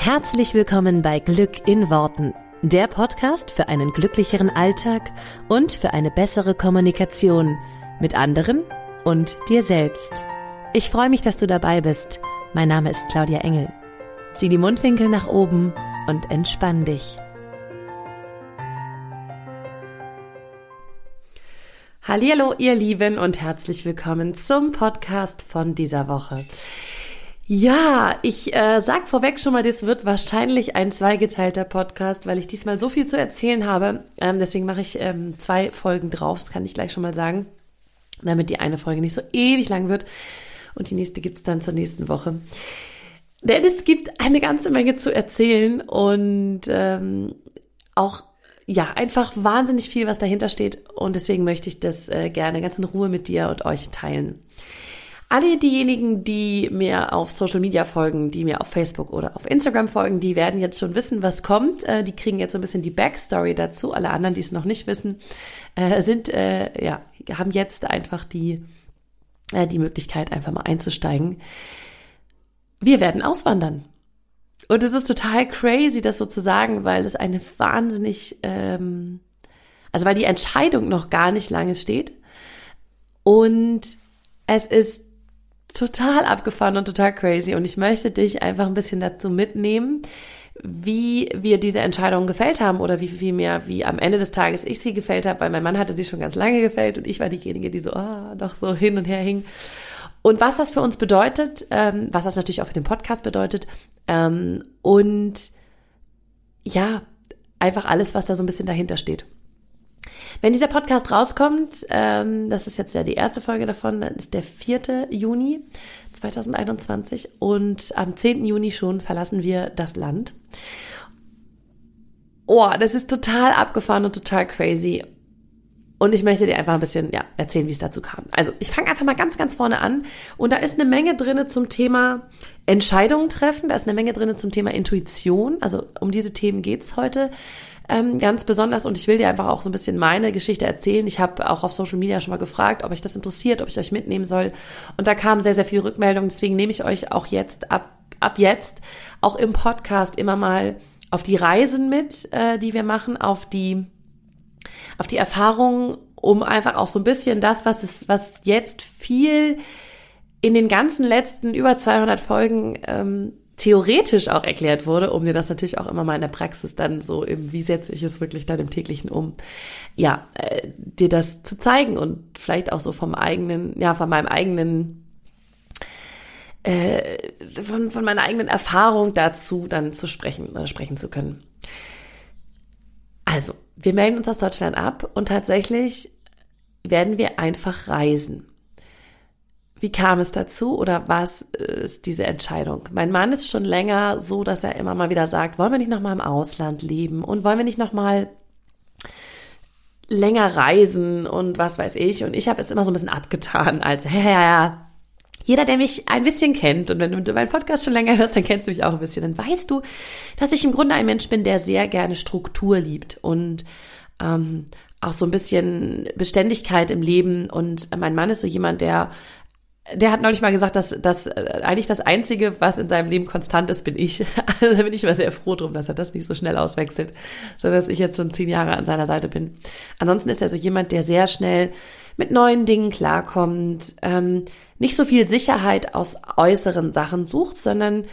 Herzlich willkommen bei Glück in Worten, der Podcast für einen glücklicheren Alltag und für eine bessere Kommunikation mit anderen und dir selbst. Ich freue mich, dass du dabei bist. Mein Name ist Claudia Engel. Zieh die Mundwinkel nach oben und entspann dich. Hallo, ihr Lieben und herzlich willkommen zum Podcast von dieser Woche. Ja, ich äh, sag vorweg schon mal, das wird wahrscheinlich ein zweigeteilter Podcast, weil ich diesmal so viel zu erzählen habe. Ähm, deswegen mache ich ähm, zwei Folgen drauf, das kann ich gleich schon mal sagen, damit die eine Folge nicht so ewig lang wird. Und die nächste gibt's dann zur nächsten Woche. Denn es gibt eine ganze Menge zu erzählen und ähm, auch ja, einfach wahnsinnig viel, was dahinter steht. Und deswegen möchte ich das äh, gerne ganz in Ruhe mit dir und euch teilen. Alle diejenigen, die mir auf Social Media folgen, die mir auf Facebook oder auf Instagram folgen, die werden jetzt schon wissen, was kommt. Äh, die kriegen jetzt so ein bisschen die Backstory dazu. Alle anderen, die es noch nicht wissen, äh, sind, äh, ja, haben jetzt einfach die, äh, die Möglichkeit, einfach mal einzusteigen. Wir werden auswandern. Und es ist total crazy, das so zu sagen, weil es eine wahnsinnig, ähm, also weil die Entscheidung noch gar nicht lange steht. Und es ist total abgefahren und total crazy. Und ich möchte dich einfach ein bisschen dazu mitnehmen, wie wir diese Entscheidung gefällt haben oder wie viel mehr, wie am Ende des Tages ich sie gefällt habe, weil mein Mann hatte sie schon ganz lange gefällt und ich war diejenige, die so oh, noch so hin und her hing. Und was das für uns bedeutet, ähm, was das natürlich auch für den Podcast bedeutet ähm, und ja, einfach alles, was da so ein bisschen dahinter steht. Wenn dieser Podcast rauskommt, ähm, das ist jetzt ja die erste Folge davon, dann ist der 4. Juni 2021 und am 10. Juni schon verlassen wir das Land. Oh, das ist total abgefahren und total crazy. Und ich möchte dir einfach ein bisschen ja, erzählen, wie es dazu kam. Also ich fange einfach mal ganz, ganz vorne an. Und da ist eine Menge drinne zum Thema Entscheidungen treffen. Da ist eine Menge drinne zum Thema Intuition. Also um diese Themen geht's heute ähm, ganz besonders und ich will dir einfach auch so ein bisschen meine Geschichte erzählen. Ich habe auch auf Social Media schon mal gefragt, ob euch das interessiert, ob ich euch mitnehmen soll. Und da kam sehr, sehr viel Rückmeldung. Deswegen nehme ich euch auch jetzt ab, ab jetzt auch im Podcast immer mal auf die Reisen mit, äh, die wir machen, auf die, auf die Erfahrungen, um einfach auch so ein bisschen das, was es, was jetzt viel in den ganzen letzten über 200 Folgen ähm, theoretisch auch erklärt wurde, um dir das natürlich auch immer mal in der Praxis dann so im, wie setze ich es wirklich dann im täglichen um, ja, äh, dir das zu zeigen und vielleicht auch so vom eigenen, ja, von meinem eigenen, äh, von, von meiner eigenen Erfahrung dazu dann zu sprechen oder sprechen zu können. Also, wir melden uns aus Deutschland ab und tatsächlich werden wir einfach reisen. Wie kam es dazu oder was ist diese Entscheidung? Mein Mann ist schon länger so, dass er immer mal wieder sagt, wollen wir nicht noch mal im Ausland leben und wollen wir nicht noch mal länger reisen und was weiß ich. Und ich habe es immer so ein bisschen abgetan als, ja, ja, ja. Jeder, der mich ein bisschen kennt und wenn du meinen Podcast schon länger hörst, dann kennst du mich auch ein bisschen. Dann weißt du, dass ich im Grunde ein Mensch bin, der sehr gerne Struktur liebt und ähm, auch so ein bisschen Beständigkeit im Leben. Und mein Mann ist so jemand, der der hat neulich mal gesagt, dass, dass äh, eigentlich das Einzige, was in seinem Leben konstant ist, bin ich. Also da bin ich mal sehr froh drum, dass er das nicht so schnell auswechselt, sondern dass ich jetzt schon zehn Jahre an seiner Seite bin. Ansonsten ist er so jemand, der sehr schnell mit neuen Dingen klarkommt, ähm, nicht so viel Sicherheit aus äußeren Sachen sucht, sondern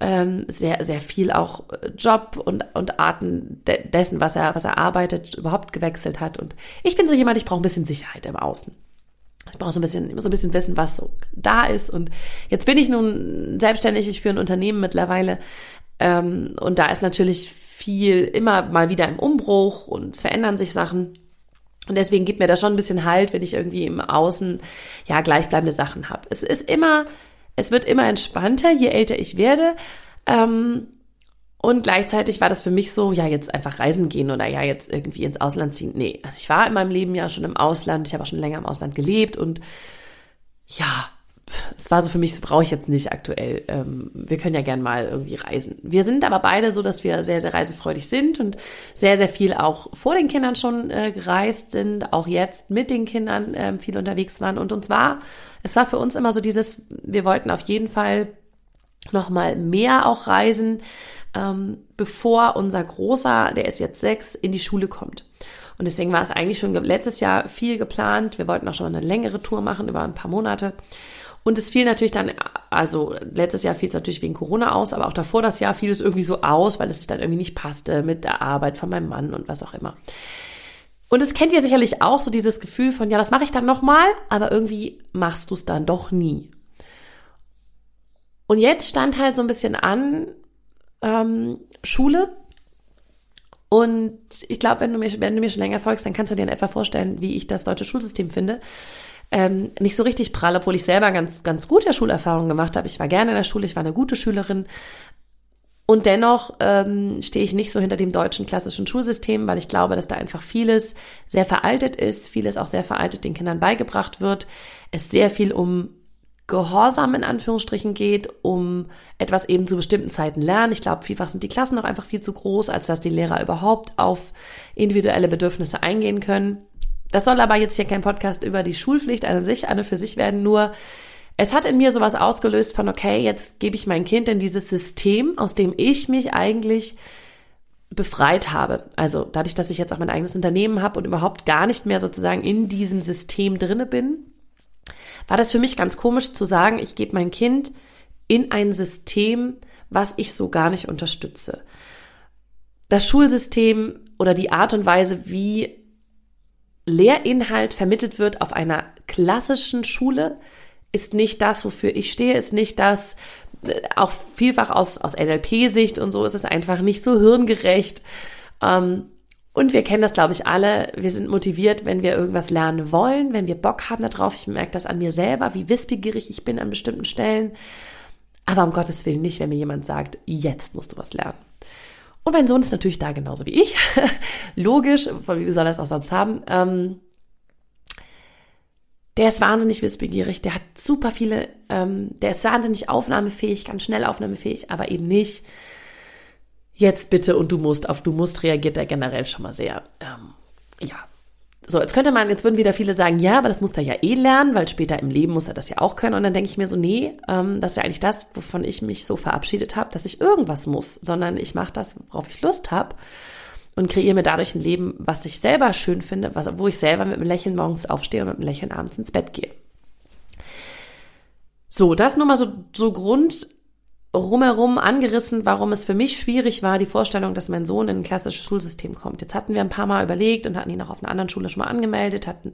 ähm, sehr, sehr viel auch Job und, und Arten de dessen, was er, was er arbeitet, überhaupt gewechselt hat. Und ich bin so jemand, ich brauche ein bisschen Sicherheit im Außen. Ich brauche so ein bisschen, immer so ein bisschen wissen, was so da ist. Und jetzt bin ich nun selbstständig, ich führe ein Unternehmen mittlerweile. Ähm, und da ist natürlich viel immer mal wieder im Umbruch und es verändern sich Sachen. Und deswegen gibt mir das schon ein bisschen Halt, wenn ich irgendwie im Außen ja gleichbleibende Sachen habe. Es ist immer, es wird immer entspannter, je älter ich werde. Ähm, und gleichzeitig war das für mich so, ja, jetzt einfach reisen gehen oder ja, jetzt irgendwie ins Ausland ziehen. Nee, also ich war in meinem Leben ja schon im Ausland, ich habe auch schon länger im Ausland gelebt und ja, es war so für mich, so brauche ich jetzt nicht aktuell. Ähm, wir können ja gern mal irgendwie reisen. Wir sind aber beide so, dass wir sehr, sehr reisefreudig sind und sehr, sehr viel auch vor den Kindern schon äh, gereist sind, auch jetzt mit den Kindern äh, viel unterwegs waren. Und uns war, es war für uns immer so dieses, wir wollten auf jeden Fall noch mal mehr auch reisen, ähm, bevor unser Großer, der ist jetzt sechs, in die Schule kommt. Und deswegen war es eigentlich schon letztes Jahr viel geplant. Wir wollten auch schon eine längere Tour machen über ein paar Monate. Und es fiel natürlich dann, also letztes Jahr fiel es natürlich wegen Corona aus, aber auch davor das Jahr fiel es irgendwie so aus, weil es dann irgendwie nicht passte mit der Arbeit von meinem Mann und was auch immer. Und es kennt ihr sicherlich auch so dieses Gefühl von, ja, das mache ich dann nochmal, aber irgendwie machst du es dann doch nie. Und jetzt stand halt so ein bisschen an ähm, Schule. Und ich glaube, wenn du mir, wenn du mir schon länger folgst, dann kannst du dir in etwa vorstellen, wie ich das deutsche Schulsystem finde. Ähm, nicht so richtig prall, obwohl ich selber ganz, ganz gute Schulerfahrungen gemacht habe. Ich war gerne in der Schule, ich war eine gute Schülerin. Und dennoch ähm, stehe ich nicht so hinter dem deutschen klassischen Schulsystem, weil ich glaube, dass da einfach vieles sehr veraltet ist, vieles auch sehr veraltet den Kindern beigebracht wird. Es sehr viel um Gehorsam in Anführungsstrichen geht, um etwas eben zu bestimmten Zeiten lernen. Ich glaube, vielfach sind die Klassen noch einfach viel zu groß, als dass die Lehrer überhaupt auf individuelle Bedürfnisse eingehen können. Das soll aber jetzt hier kein Podcast über die Schulpflicht an sich, eine für sich werden, nur es hat in mir sowas ausgelöst von, okay, jetzt gebe ich mein Kind in dieses System, aus dem ich mich eigentlich befreit habe. Also dadurch, dass ich jetzt auch mein eigenes Unternehmen habe und überhaupt gar nicht mehr sozusagen in diesem System drinne bin, war das für mich ganz komisch zu sagen, ich gebe mein Kind in ein System, was ich so gar nicht unterstütze. Das Schulsystem oder die Art und Weise, wie Lehrinhalt vermittelt wird auf einer klassischen Schule, ist nicht das, wofür ich stehe, ist nicht das, äh, auch vielfach aus, aus NLP-Sicht und so ist es einfach nicht so hirngerecht. Ähm, und wir kennen das, glaube ich, alle. Wir sind motiviert, wenn wir irgendwas lernen wollen, wenn wir Bock haben darauf. Ich merke das an mir selber, wie wissbegierig ich bin an bestimmten Stellen. Aber um Gottes Willen nicht, wenn mir jemand sagt, jetzt musst du was lernen. Und mein Sohn ist natürlich da genauso wie ich. Logisch, wie soll er es auch sonst haben? Ähm, der ist wahnsinnig wissbegierig, der hat super viele, ähm, der ist wahnsinnig aufnahmefähig, ganz schnell aufnahmefähig, aber eben nicht jetzt bitte und du musst, auf du musst reagiert er generell schon mal sehr, ähm, ja. So, jetzt könnte man, jetzt würden wieder viele sagen, ja, aber das muss er ja eh lernen, weil später im Leben muss er das ja auch können. Und dann denke ich mir so, nee, ähm, das ist ja eigentlich das, wovon ich mich so verabschiedet habe, dass ich irgendwas muss, sondern ich mache das, worauf ich Lust habe und kreiere mir dadurch ein Leben, was ich selber schön finde, was, wo ich selber mit einem Lächeln morgens aufstehe und mit einem Lächeln abends ins Bett gehe. So, das nur mal so, so Grund rumherum angerissen, warum es für mich schwierig war, die Vorstellung, dass mein Sohn in ein klassisches Schulsystem kommt. Jetzt hatten wir ein paar Mal überlegt und hatten ihn auch auf einer anderen Schule schon mal angemeldet, hatten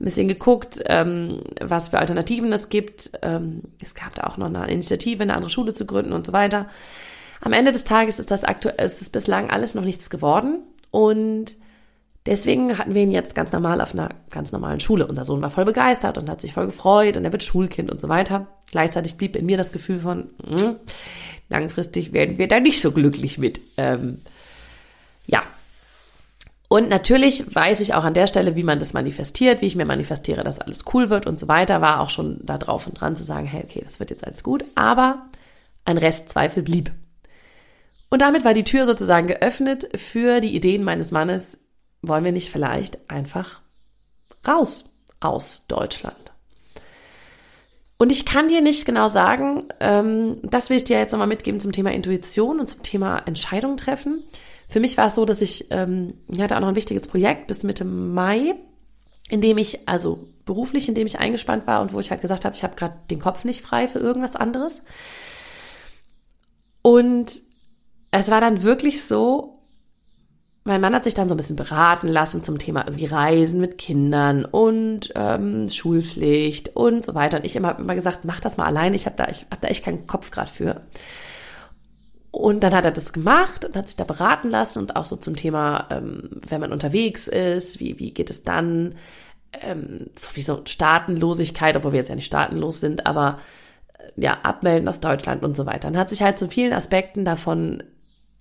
ein bisschen geguckt, ähm, was für Alternativen es gibt. Ähm, es gab da auch noch eine Initiative, eine andere Schule zu gründen und so weiter. Am Ende des Tages ist das aktuell, ist es bislang alles noch nichts geworden und deswegen hatten wir ihn jetzt ganz normal auf einer ganz normalen Schule. Unser Sohn war voll begeistert und hat sich voll gefreut und er wird Schulkind und so weiter. Gleichzeitig blieb in mir das Gefühl von, mh, hm, langfristig werden wir da nicht so glücklich mit. Ähm, ja. Und natürlich weiß ich auch an der Stelle, wie man das manifestiert, wie ich mir manifestiere, dass alles cool wird und so weiter. War auch schon da drauf und dran zu sagen, hey, okay, das wird jetzt alles gut. Aber ein Rest Zweifel blieb. Und damit war die Tür sozusagen geöffnet für die Ideen meines Mannes, wollen wir nicht vielleicht einfach raus aus Deutschland? Und ich kann dir nicht genau sagen, ähm, das will ich dir jetzt nochmal mitgeben zum Thema Intuition und zum Thema Entscheidung treffen. Für mich war es so, dass ich, ähm, ich hatte auch noch ein wichtiges Projekt bis Mitte Mai, in dem ich, also beruflich, in dem ich eingespannt war und wo ich halt gesagt habe, ich habe gerade den Kopf nicht frei für irgendwas anderes. Und es war dann wirklich so, mein Mann hat sich dann so ein bisschen beraten lassen zum Thema irgendwie Reisen mit Kindern und ähm, Schulpflicht und so weiter. Und ich immer immer gesagt, mach das mal alleine. Ich habe da, hab da echt keinen Kopf gerade für. Und dann hat er das gemacht und hat sich da beraten lassen und auch so zum Thema, ähm, wenn man unterwegs ist, wie, wie geht es dann? Ähm, so Staatenlosigkeit, obwohl wir jetzt ja nicht staatenlos sind, aber äh, ja, abmelden aus Deutschland und so weiter. Und hat sich halt zu vielen Aspekten davon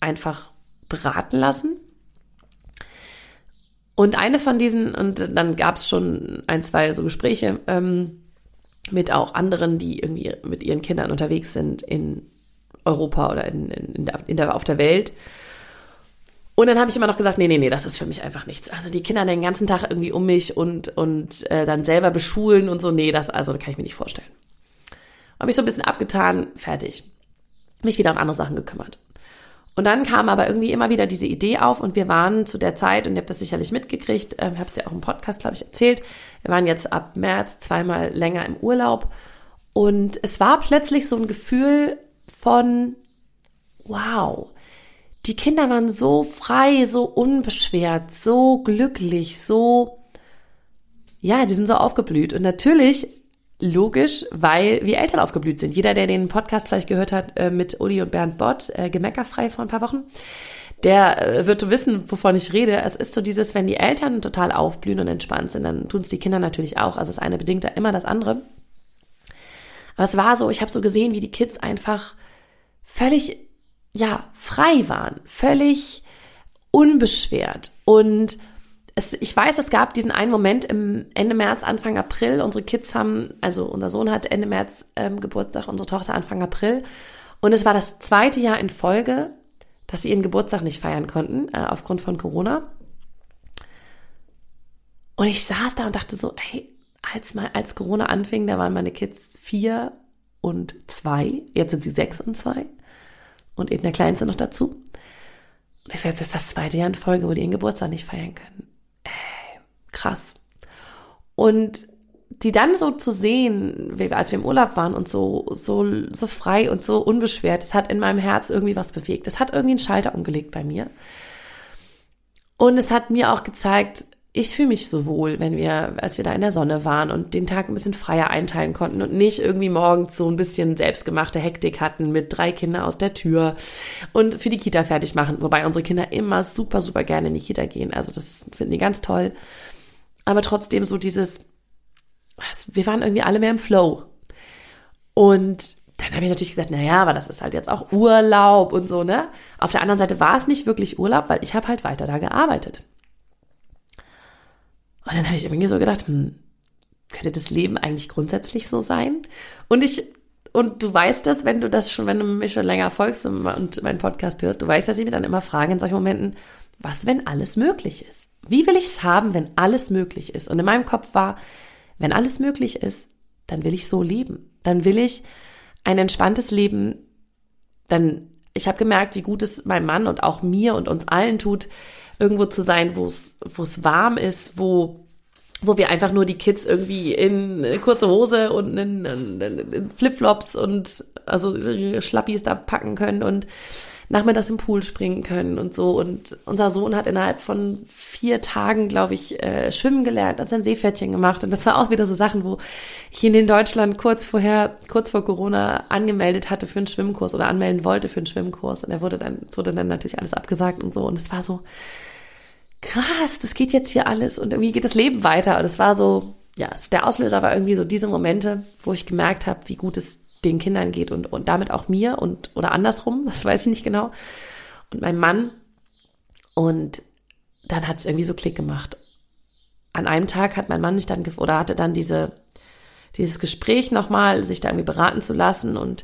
einfach beraten lassen. Und eine von diesen, und dann gab es schon ein, zwei so Gespräche ähm, mit auch anderen, die irgendwie mit ihren Kindern unterwegs sind in Europa oder in, in, der, in der, auf der Welt. Und dann habe ich immer noch gesagt, nee, nee, nee, das ist für mich einfach nichts. Also die Kinder den ganzen Tag irgendwie um mich und, und äh, dann selber beschulen und so, nee, das also das kann ich mir nicht vorstellen. Habe ich so ein bisschen abgetan, fertig. Mich wieder um andere Sachen gekümmert. Und dann kam aber irgendwie immer wieder diese Idee auf und wir waren zu der Zeit, und ihr habt das sicherlich mitgekriegt, ähm, ich habe es ja auch im Podcast, glaube ich, erzählt, wir waren jetzt ab März zweimal länger im Urlaub und es war plötzlich so ein Gefühl von, wow, die Kinder waren so frei, so unbeschwert, so glücklich, so, ja, die sind so aufgeblüht. Und natürlich Logisch, weil wir Eltern aufgeblüht sind. Jeder, der den Podcast vielleicht gehört hat äh, mit Uli und Bernd Bott, äh, Gemeckerfrei vor ein paar Wochen, der äh, wird wissen, wovon ich rede. Es ist so dieses, wenn die Eltern total aufblühen und entspannt sind, dann tun es die Kinder natürlich auch. Also das eine bedingt ja immer das andere. Aber es war so, ich habe so gesehen, wie die Kids einfach völlig, ja, frei waren, völlig unbeschwert und es, ich weiß, es gab diesen einen Moment im Ende März, Anfang April. Unsere Kids haben, also unser Sohn hat Ende März ähm, Geburtstag, unsere Tochter Anfang April. Und es war das zweite Jahr in Folge, dass sie ihren Geburtstag nicht feiern konnten, äh, aufgrund von Corona. Und ich saß da und dachte so, hey, als, mal, als Corona anfing, da waren meine Kids vier und zwei. Jetzt sind sie sechs und zwei. Und eben der Kleinste noch dazu. Und ich sage, jetzt ist das zweite Jahr in Folge, wo die ihren Geburtstag nicht feiern können krass. Und die dann so zu sehen, als wir im Urlaub waren und so, so, so frei und so unbeschwert, das hat in meinem Herz irgendwie was bewegt. Das hat irgendwie einen Schalter umgelegt bei mir. Und es hat mir auch gezeigt, ich fühle mich so wohl, wenn wir, als wir da in der Sonne waren und den Tag ein bisschen freier einteilen konnten und nicht irgendwie morgens so ein bisschen selbstgemachte Hektik hatten mit drei Kindern aus der Tür und für die Kita fertig machen, wobei unsere Kinder immer super, super gerne in die Kita gehen. Also das finden die ganz toll aber trotzdem so dieses, wir waren irgendwie alle mehr im Flow. Und dann habe ich natürlich gesagt, naja, aber das ist halt jetzt auch Urlaub und so, ne? Auf der anderen Seite war es nicht wirklich Urlaub, weil ich habe halt weiter da gearbeitet. Und dann habe ich irgendwie so gedacht, hm, könnte das Leben eigentlich grundsätzlich so sein? Und ich, und du weißt das, wenn du das schon, wenn du mich schon länger folgst und meinen Podcast hörst, du weißt, dass ich mir dann immer frage in solchen Momenten, was, wenn alles möglich ist? Wie will ich es haben, wenn alles möglich ist? Und in meinem Kopf war, wenn alles möglich ist, dann will ich so leben. Dann will ich ein entspanntes Leben. Dann, ich habe gemerkt, wie gut es meinem Mann und auch mir und uns allen tut, irgendwo zu sein, wo es, warm ist, wo wo wir einfach nur die Kids irgendwie in kurze Hose und in, in, in Flipflops und also Schlappis da packen können und nachmittags im Pool springen können und so. Und unser Sohn hat innerhalb von vier Tagen, glaube ich, äh, schwimmen gelernt, hat sein Seepferdchen gemacht. Und das war auch wieder so Sachen, wo ich ihn in Deutschland kurz vorher, kurz vor Corona angemeldet hatte für einen Schwimmkurs oder anmelden wollte für einen Schwimmkurs. Und er wurde dann, es wurde dann natürlich alles abgesagt und so. Und es war so, krass, das geht jetzt hier alles und irgendwie geht das Leben weiter. Und es war so, ja, der Auslöser war irgendwie so diese Momente, wo ich gemerkt habe, wie gut es den Kindern geht und, und damit auch mir und oder andersrum, das weiß ich nicht genau. Und mein Mann. Und dann hat es irgendwie so Klick gemacht. An einem Tag hat mein Mann mich dann oder hatte dann diese dieses Gespräch nochmal, sich da irgendwie beraten zu lassen und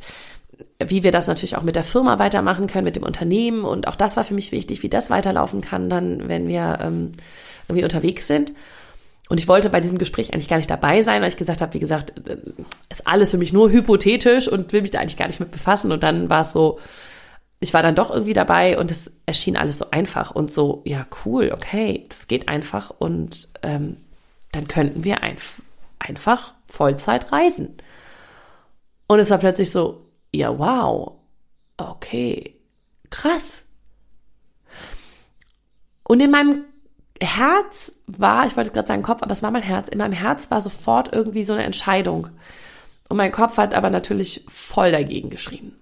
wie wir das natürlich auch mit der Firma weitermachen können, mit dem Unternehmen. Und auch das war für mich wichtig, wie das weiterlaufen kann, dann, wenn wir ähm, irgendwie unterwegs sind. Und ich wollte bei diesem Gespräch eigentlich gar nicht dabei sein, weil ich gesagt habe, wie gesagt, äh, ist alles für mich nur hypothetisch und will mich da eigentlich gar nicht mit befassen. Und dann war es so, ich war dann doch irgendwie dabei und es erschien alles so einfach und so, ja, cool, okay, das geht einfach und ähm, dann könnten wir ein, einfach Vollzeit reisen. Und es war plötzlich so, ja, wow, okay, krass. Und in meinem Herz war, ich wollte gerade sagen Kopf, aber es war mein Herz. In meinem Herz war sofort irgendwie so eine Entscheidung. Und mein Kopf hat aber natürlich voll dagegen geschrien.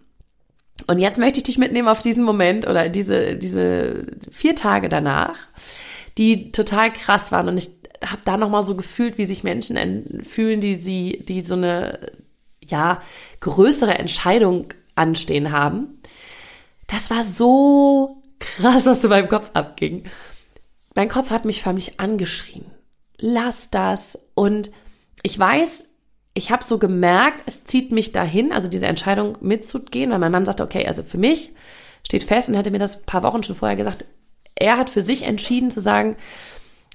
Und jetzt möchte ich dich mitnehmen auf diesen Moment oder diese, diese vier Tage danach, die total krass waren. Und ich habe da nochmal so gefühlt, wie sich Menschen fühlen, die sie, die so eine, ja, größere Entscheidung anstehen haben. Das war so krass, was zu meinem Kopf abging. Mein Kopf hat mich förmlich angeschrien. Lass das. Und ich weiß, ich habe so gemerkt, es zieht mich dahin, also diese Entscheidung mitzugehen, weil mein Mann sagte, okay, also für mich steht fest und hätte mir das paar Wochen schon vorher gesagt, er hat für sich entschieden zu sagen,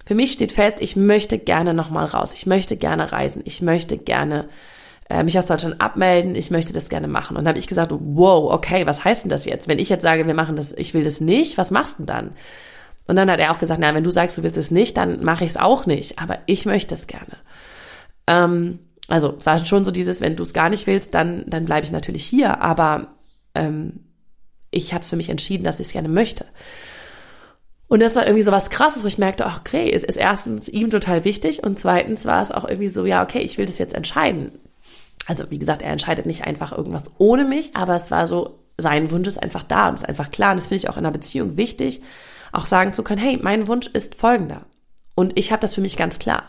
für mich steht fest, ich möchte gerne nochmal raus, ich möchte gerne reisen, ich möchte gerne äh, mich aus Deutschland abmelden, ich möchte das gerne machen. Und dann habe ich gesagt, wow, okay, was heißt denn das jetzt? Wenn ich jetzt sage, wir machen das, ich will das nicht, was machst du denn dann? Und dann hat er auch gesagt, na, wenn du sagst, du willst es nicht, dann mache ich es auch nicht, aber ich möchte es gerne. Ähm, also es war schon so dieses, wenn du es gar nicht willst, dann, dann bleibe ich natürlich hier, aber ähm, ich habe es für mich entschieden, dass ich es gerne möchte. Und das war irgendwie so was krasses, wo ich merkte, ach, okay, es ist erstens ihm total wichtig und zweitens war es auch irgendwie so, ja, okay, ich will das jetzt entscheiden. Also, wie gesagt, er entscheidet nicht einfach irgendwas ohne mich, aber es war so, sein Wunsch ist einfach da und ist einfach klar. Und das finde ich auch in einer Beziehung wichtig, auch sagen zu können, hey, mein Wunsch ist folgender. Und ich habe das für mich ganz klar.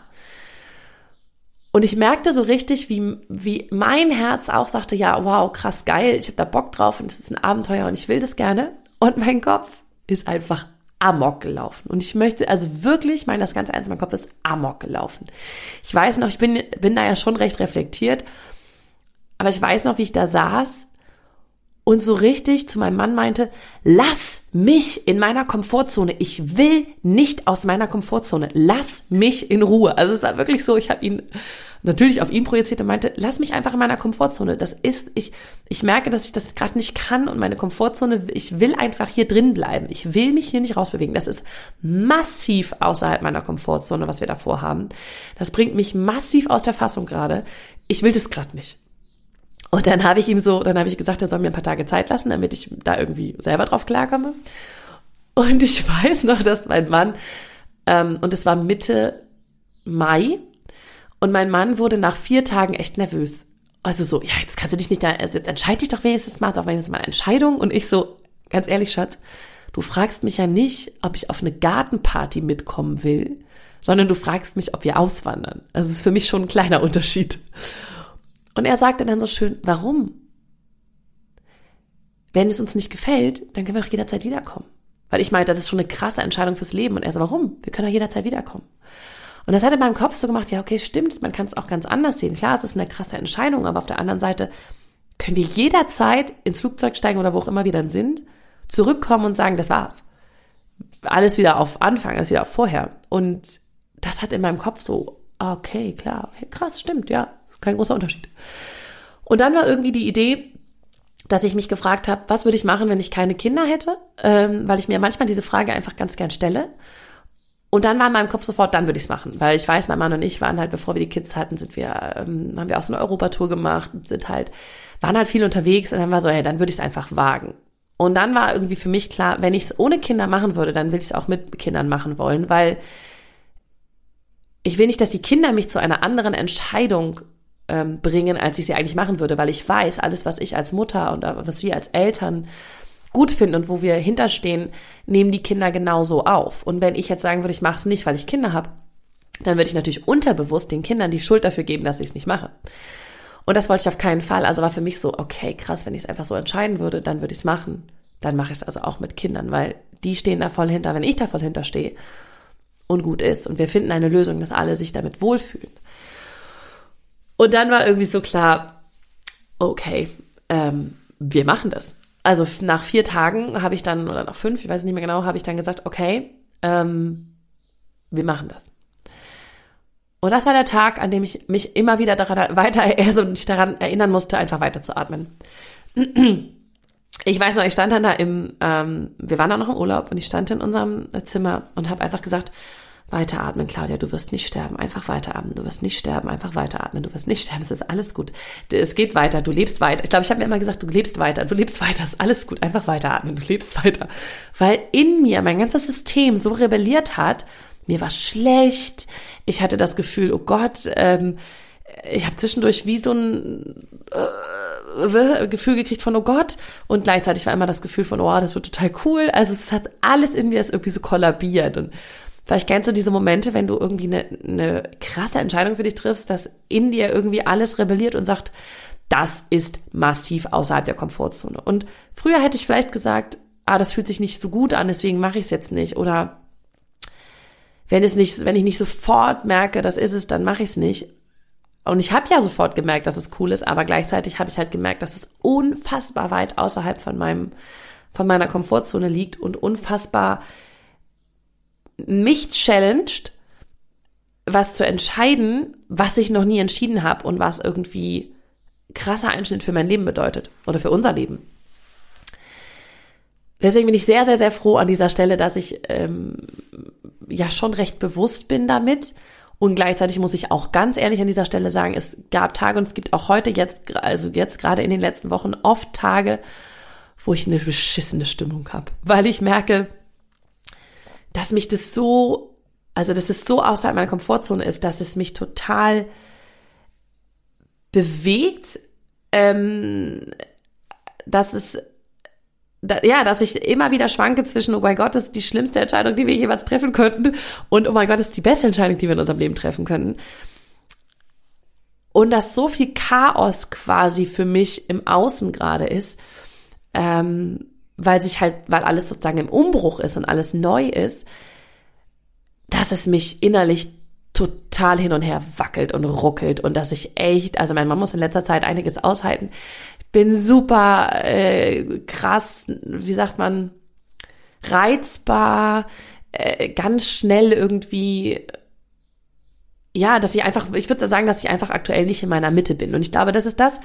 Und ich merkte so richtig, wie, wie mein Herz auch sagte, ja, wow, krass geil, ich habe da Bock drauf und es ist ein Abenteuer und ich will das gerne. Und mein Kopf ist einfach amok gelaufen. Und ich möchte, also wirklich, meine das ganz ernst, mein Kopf ist amok gelaufen. Ich weiß noch, ich bin, bin da ja schon recht reflektiert, aber ich weiß noch, wie ich da saß und so richtig zu meinem Mann meinte, lass mich in meiner Komfortzone. Ich will nicht aus meiner Komfortzone. Lass mich in Ruhe. Also es war wirklich so, ich habe ihn natürlich auf ihn projiziert und meinte, lass mich einfach in meiner Komfortzone. Das ist, ich, ich merke, dass ich das gerade nicht kann und meine Komfortzone, ich will einfach hier drin bleiben. Ich will mich hier nicht rausbewegen. Das ist massiv außerhalb meiner Komfortzone, was wir davor haben. Das bringt mich massiv aus der Fassung gerade. Ich will das gerade nicht. Und dann habe ich ihm so, dann habe ich gesagt, er soll mir ein paar Tage Zeit lassen, damit ich da irgendwie selber drauf klarkomme. Und ich weiß noch, dass mein Mann, ähm, und es war Mitte Mai, und mein Mann wurde nach vier Tagen echt nervös. Also so, ja, jetzt kannst du dich nicht da, also jetzt entscheide dich doch wenigstens mal, doch wenigstens mal Entscheidung. Und ich so, ganz ehrlich, Schatz, du fragst mich ja nicht, ob ich auf eine Gartenparty mitkommen will, sondern du fragst mich, ob wir auswandern. Also es ist für mich schon ein kleiner Unterschied. Und er sagte dann so schön, warum? Wenn es uns nicht gefällt, dann können wir doch jederzeit wiederkommen. Weil ich meinte, das ist schon eine krasse Entscheidung fürs Leben. Und er so, warum? Wir können doch jederzeit wiederkommen. Und das hat in meinem Kopf so gemacht, ja, okay, stimmt, man kann es auch ganz anders sehen. Klar, es ist eine krasse Entscheidung, aber auf der anderen Seite können wir jederzeit ins Flugzeug steigen oder wo auch immer wir dann sind, zurückkommen und sagen, das war's. Alles wieder auf Anfang, alles wieder auf vorher. Und das hat in meinem Kopf so, okay, klar, okay, krass, stimmt, ja, kein großer Unterschied. Und dann war irgendwie die Idee, dass ich mich gefragt habe, was würde ich machen, wenn ich keine Kinder hätte? Ähm, weil ich mir manchmal diese Frage einfach ganz gern stelle. Und dann war in meinem Kopf sofort, dann würde ich es machen, weil ich weiß, mein Mann und ich waren halt, bevor wir die Kids hatten, sind wir, ähm, haben wir auch so eine Europatour gemacht, sind halt, waren halt viel unterwegs und dann war so, hey, dann würde ich es einfach wagen. Und dann war irgendwie für mich klar, wenn ich es ohne Kinder machen würde, dann will ich es auch mit Kindern machen wollen, weil ich will nicht, dass die Kinder mich zu einer anderen Entscheidung ähm, bringen, als ich sie eigentlich machen würde, weil ich weiß, alles, was ich als Mutter und äh, was wir als Eltern gut finden und wo wir hinterstehen, nehmen die Kinder genauso auf. Und wenn ich jetzt sagen würde, ich mache es nicht, weil ich Kinder habe, dann würde ich natürlich unterbewusst den Kindern die Schuld dafür geben, dass ich es nicht mache. Und das wollte ich auf keinen Fall. Also war für mich so, okay, krass, wenn ich es einfach so entscheiden würde, dann würde ich es machen. Dann mache ich es also auch mit Kindern, weil die stehen da voll hinter, wenn ich da voll hinterstehe und gut ist. Und wir finden eine Lösung, dass alle sich damit wohlfühlen. Und dann war irgendwie so klar, okay, ähm, wir machen das also nach vier Tagen habe ich dann, oder nach fünf, ich weiß nicht mehr genau, habe ich dann gesagt, okay, ähm, wir machen das. Und das war der Tag, an dem ich mich immer wieder daran weiter, also nicht daran erinnern musste, einfach weiter zu atmen. Ich weiß noch, ich stand dann da im, ähm, wir waren da noch im Urlaub und ich stand in unserem Zimmer und habe einfach gesagt, Weiteratmen, Claudia, du wirst nicht sterben. Einfach weiteratmen. Du wirst nicht sterben. Einfach weiteratmen. Du wirst nicht sterben. Es ist alles gut. Es geht weiter. Du lebst weiter. Ich glaube, ich habe mir immer gesagt, du lebst weiter. Du lebst weiter. Es ist alles gut. Einfach weiteratmen. Du lebst weiter. Weil in mir mein ganzes System so rebelliert hat. Mir war schlecht. Ich hatte das Gefühl, oh Gott, ähm, ich habe zwischendurch wie so ein äh, Gefühl gekriegt von, oh Gott. Und gleichzeitig war immer das Gefühl von, oh, das wird total cool. Also es hat alles in mir ist irgendwie so kollabiert. Und Vielleicht kennst du diese Momente, wenn du irgendwie eine, eine krasse Entscheidung für dich triffst, dass in dir irgendwie alles rebelliert und sagt, das ist massiv außerhalb der Komfortzone. Und früher hätte ich vielleicht gesagt, ah, das fühlt sich nicht so gut an, deswegen mache ich es jetzt nicht. Oder wenn es nicht, wenn ich nicht sofort merke, das ist es, dann mache ich es nicht. Und ich habe ja sofort gemerkt, dass es cool ist, aber gleichzeitig habe ich halt gemerkt, dass es unfassbar weit außerhalb von meinem, von meiner Komfortzone liegt und unfassbar mich challenged, was zu entscheiden, was ich noch nie entschieden habe und was irgendwie krasser Einschnitt für mein Leben bedeutet oder für unser Leben. Deswegen bin ich sehr, sehr, sehr froh an dieser Stelle, dass ich ähm, ja schon recht bewusst bin damit. Und gleichzeitig muss ich auch ganz ehrlich an dieser Stelle sagen, es gab Tage und es gibt auch heute jetzt, also jetzt gerade in den letzten Wochen oft Tage, wo ich eine beschissene Stimmung habe, weil ich merke, dass mich das so, also dass es so außerhalb meiner Komfortzone ist, dass es mich total bewegt, ähm, dass es da, ja, dass ich immer wieder schwanke zwischen, oh mein Gott, das ist die schlimmste Entscheidung, die wir jeweils treffen könnten, und oh mein Gott, das ist die beste Entscheidung, die wir in unserem Leben treffen könnten. Und dass so viel Chaos quasi für mich im Außen gerade ist, ähm, weil sich halt, weil alles sozusagen im Umbruch ist und alles neu ist, dass es mich innerlich total hin und her wackelt und ruckelt und dass ich echt, also mein Mann muss in letzter Zeit einiges aushalten. Ich bin super äh, krass, wie sagt man, reizbar, äh, ganz schnell irgendwie ja, dass ich einfach, ich würde sagen, dass ich einfach aktuell nicht in meiner Mitte bin. Und ich glaube, das ist das,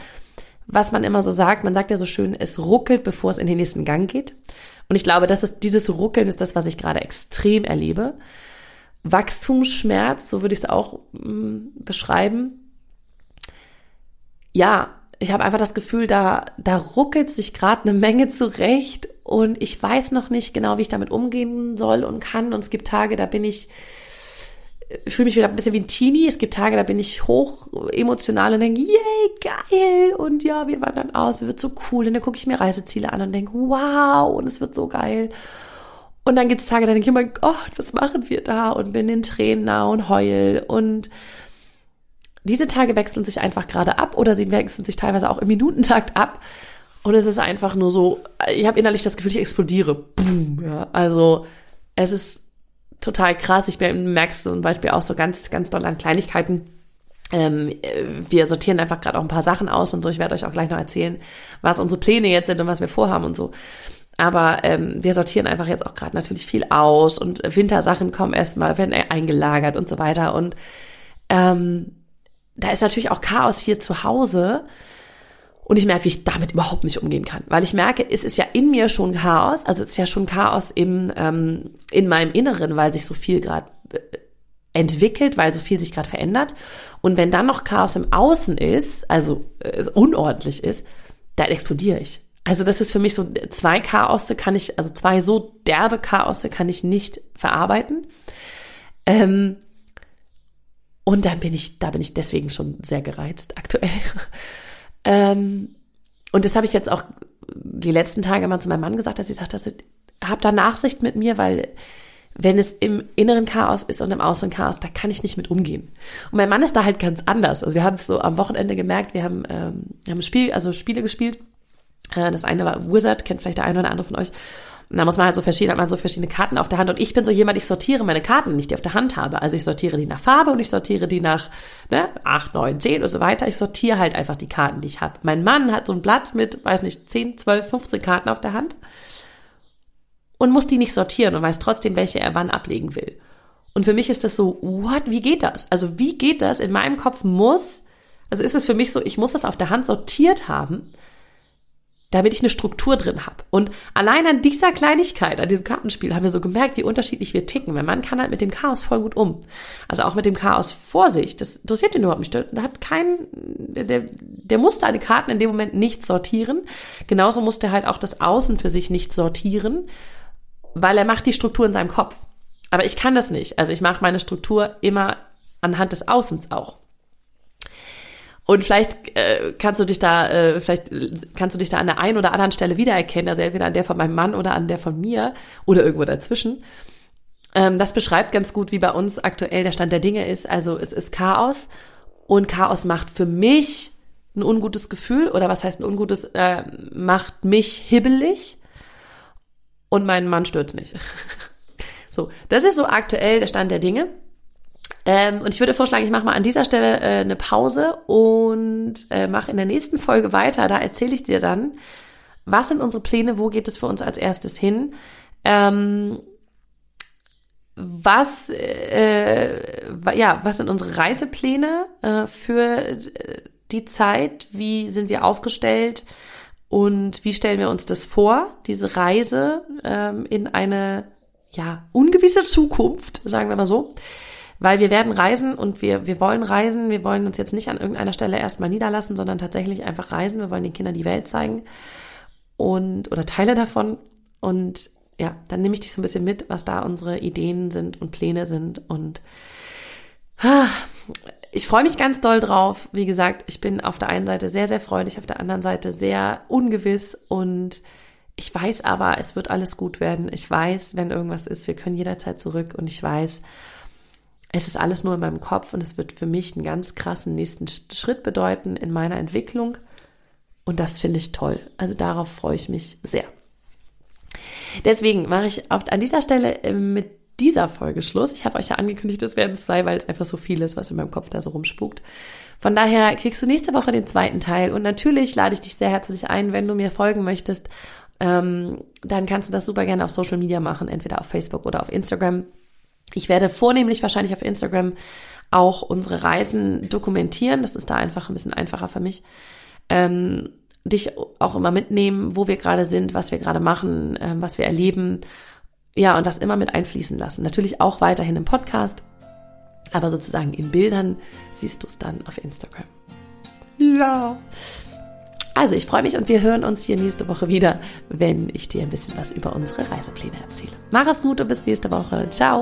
was man immer so sagt. Man sagt ja so schön, es ruckelt, bevor es in den nächsten Gang geht. Und ich glaube, das ist, dieses Ruckeln ist das, was ich gerade extrem erlebe. Wachstumsschmerz, so würde ich es auch mh, mm, beschreiben. Ja, ich habe einfach das Gefühl, da, da ruckelt sich gerade eine Menge zurecht und ich weiß noch nicht genau, wie ich damit umgehen soll und kann. Und es gibt Tage, da bin ich ich fühle mich wieder ein bisschen wie ein Teenie. Es gibt Tage, da bin ich hoch emotional und denke, yay, geil. Und ja, wir wandern aus, wird so cool. Und dann gucke ich mir Reiseziele an und denke, wow, und es wird so geil. Und dann gibt es Tage, da denke ich, oh mein Gott, was machen wir da? Und bin in Tränen nah und heul. Und diese Tage wechseln sich einfach gerade ab oder sie wechseln sich teilweise auch im Minutentakt ab. Und es ist einfach nur so, ich habe innerlich das Gefühl, ich explodiere. Boom, ja. Also es ist total krass. Ich merke es zum Beispiel auch so ganz, ganz doll an Kleinigkeiten. Ähm, wir sortieren einfach gerade auch ein paar Sachen aus und so. Ich werde euch auch gleich noch erzählen, was unsere Pläne jetzt sind und was wir vorhaben und so. Aber ähm, wir sortieren einfach jetzt auch gerade natürlich viel aus und Wintersachen kommen erstmal, werden eingelagert und so weiter. Und ähm, da ist natürlich auch Chaos hier zu Hause. Und ich merke, wie ich damit überhaupt nicht umgehen kann. Weil ich merke, es ist ja in mir schon Chaos, also es ist ja schon Chaos im, ähm, in meinem Inneren, weil sich so viel gerade äh, entwickelt, weil so viel sich gerade verändert. Und wenn dann noch Chaos im Außen ist, also äh, unordentlich ist, dann explodiere ich. Also das ist für mich so, zwei Chaosse kann ich, also zwei so derbe Chaosse kann ich nicht verarbeiten. Ähm, und dann bin ich, da bin ich deswegen schon sehr gereizt aktuell. Ähm, und das habe ich jetzt auch die letzten Tage mal zu meinem Mann gesagt, dass ich sagte, hab da Nachsicht mit mir, weil wenn es im inneren Chaos ist und im äußeren Chaos, da kann ich nicht mit umgehen. Und mein Mann ist da halt ganz anders. Also wir haben es so am Wochenende gemerkt, wir haben, ähm, wir haben Spiel, also Spiele gespielt. Äh, das eine war Wizard, kennt vielleicht der eine oder andere von euch. Und da muss man halt so verschiedene, hat man so verschiedene Karten auf der Hand. Und ich bin so jemand, ich sortiere meine Karten nicht, die auf der Hand habe. Also ich sortiere die nach Farbe und ich sortiere die nach ne, 8, 9, 10 und so weiter. Ich sortiere halt einfach die Karten, die ich habe. Mein Mann hat so ein Blatt mit, weiß nicht, 10, 12, 15 Karten auf der Hand und muss die nicht sortieren und weiß trotzdem, welche er wann ablegen will. Und für mich ist das so, what, wie geht das? Also wie geht das? In meinem Kopf muss, also ist es für mich so, ich muss das auf der Hand sortiert haben, damit ich eine Struktur drin habe. Und allein an dieser Kleinigkeit, an diesem Kartenspiel, haben wir so gemerkt, wie unterschiedlich wir ticken. Mein Mann kann halt mit dem Chaos voll gut um. Also auch mit dem Chaos vor sich. Das interessiert ihn überhaupt nicht. Der hat keinen, der, der musste eine Karten in dem Moment nicht sortieren. Genauso musste er halt auch das Außen für sich nicht sortieren, weil er macht die Struktur in seinem Kopf. Aber ich kann das nicht. Also ich mache meine Struktur immer anhand des Außens auch. Und vielleicht äh, kannst du dich da, äh, vielleicht kannst du dich da an der einen oder anderen Stelle wiedererkennen, also entweder an der von meinem Mann oder an der von mir oder irgendwo dazwischen. Ähm, das beschreibt ganz gut, wie bei uns aktuell der Stand der Dinge ist. Also es ist Chaos und Chaos macht für mich ein ungutes Gefühl oder was heißt ein ungutes, äh, macht mich hibbelig und mein Mann stört nicht. so, das ist so aktuell der Stand der Dinge. Ähm, und ich würde vorschlagen, ich mache mal an dieser Stelle äh, eine Pause und äh, mache in der nächsten Folge weiter. Da erzähle ich dir dann, was sind unsere Pläne, wo geht es für uns als erstes hin. Ähm, was, äh, ja, was sind unsere Reisepläne äh, für die Zeit, wie sind wir aufgestellt und wie stellen wir uns das vor, diese Reise ähm, in eine ja ungewisse Zukunft, sagen wir mal so. Weil wir werden reisen und wir, wir wollen reisen. Wir wollen uns jetzt nicht an irgendeiner Stelle erstmal niederlassen, sondern tatsächlich einfach reisen. Wir wollen den Kindern die Welt zeigen und oder Teile davon. Und ja, dann nehme ich dich so ein bisschen mit, was da unsere Ideen sind und Pläne sind. Und ah, ich freue mich ganz doll drauf. Wie gesagt, ich bin auf der einen Seite sehr, sehr freudig, auf der anderen Seite sehr ungewiss und ich weiß aber, es wird alles gut werden. Ich weiß, wenn irgendwas ist, wir können jederzeit zurück und ich weiß, es ist alles nur in meinem Kopf und es wird für mich einen ganz krassen nächsten Schritt bedeuten in meiner Entwicklung. Und das finde ich toll. Also darauf freue ich mich sehr. Deswegen mache ich auf, an dieser Stelle äh, mit dieser Folge Schluss. Ich habe euch ja angekündigt, es werden zwei, weil es einfach so viel ist, was in meinem Kopf da so rumspukt. Von daher kriegst du nächste Woche den zweiten Teil. Und natürlich lade ich dich sehr herzlich ein, wenn du mir folgen möchtest, ähm, dann kannst du das super gerne auf Social Media machen, entweder auf Facebook oder auf Instagram. Ich werde vornehmlich wahrscheinlich auf Instagram auch unsere Reisen dokumentieren. Das ist da einfach ein bisschen einfacher für mich. Ähm, dich auch immer mitnehmen, wo wir gerade sind, was wir gerade machen, ähm, was wir erleben. Ja, und das immer mit einfließen lassen. Natürlich auch weiterhin im Podcast, aber sozusagen in Bildern siehst du es dann auf Instagram. Ja. Also ich freue mich und wir hören uns hier nächste Woche wieder, wenn ich dir ein bisschen was über unsere Reisepläne erzähle. Mach es gut und bis nächste Woche. Ciao.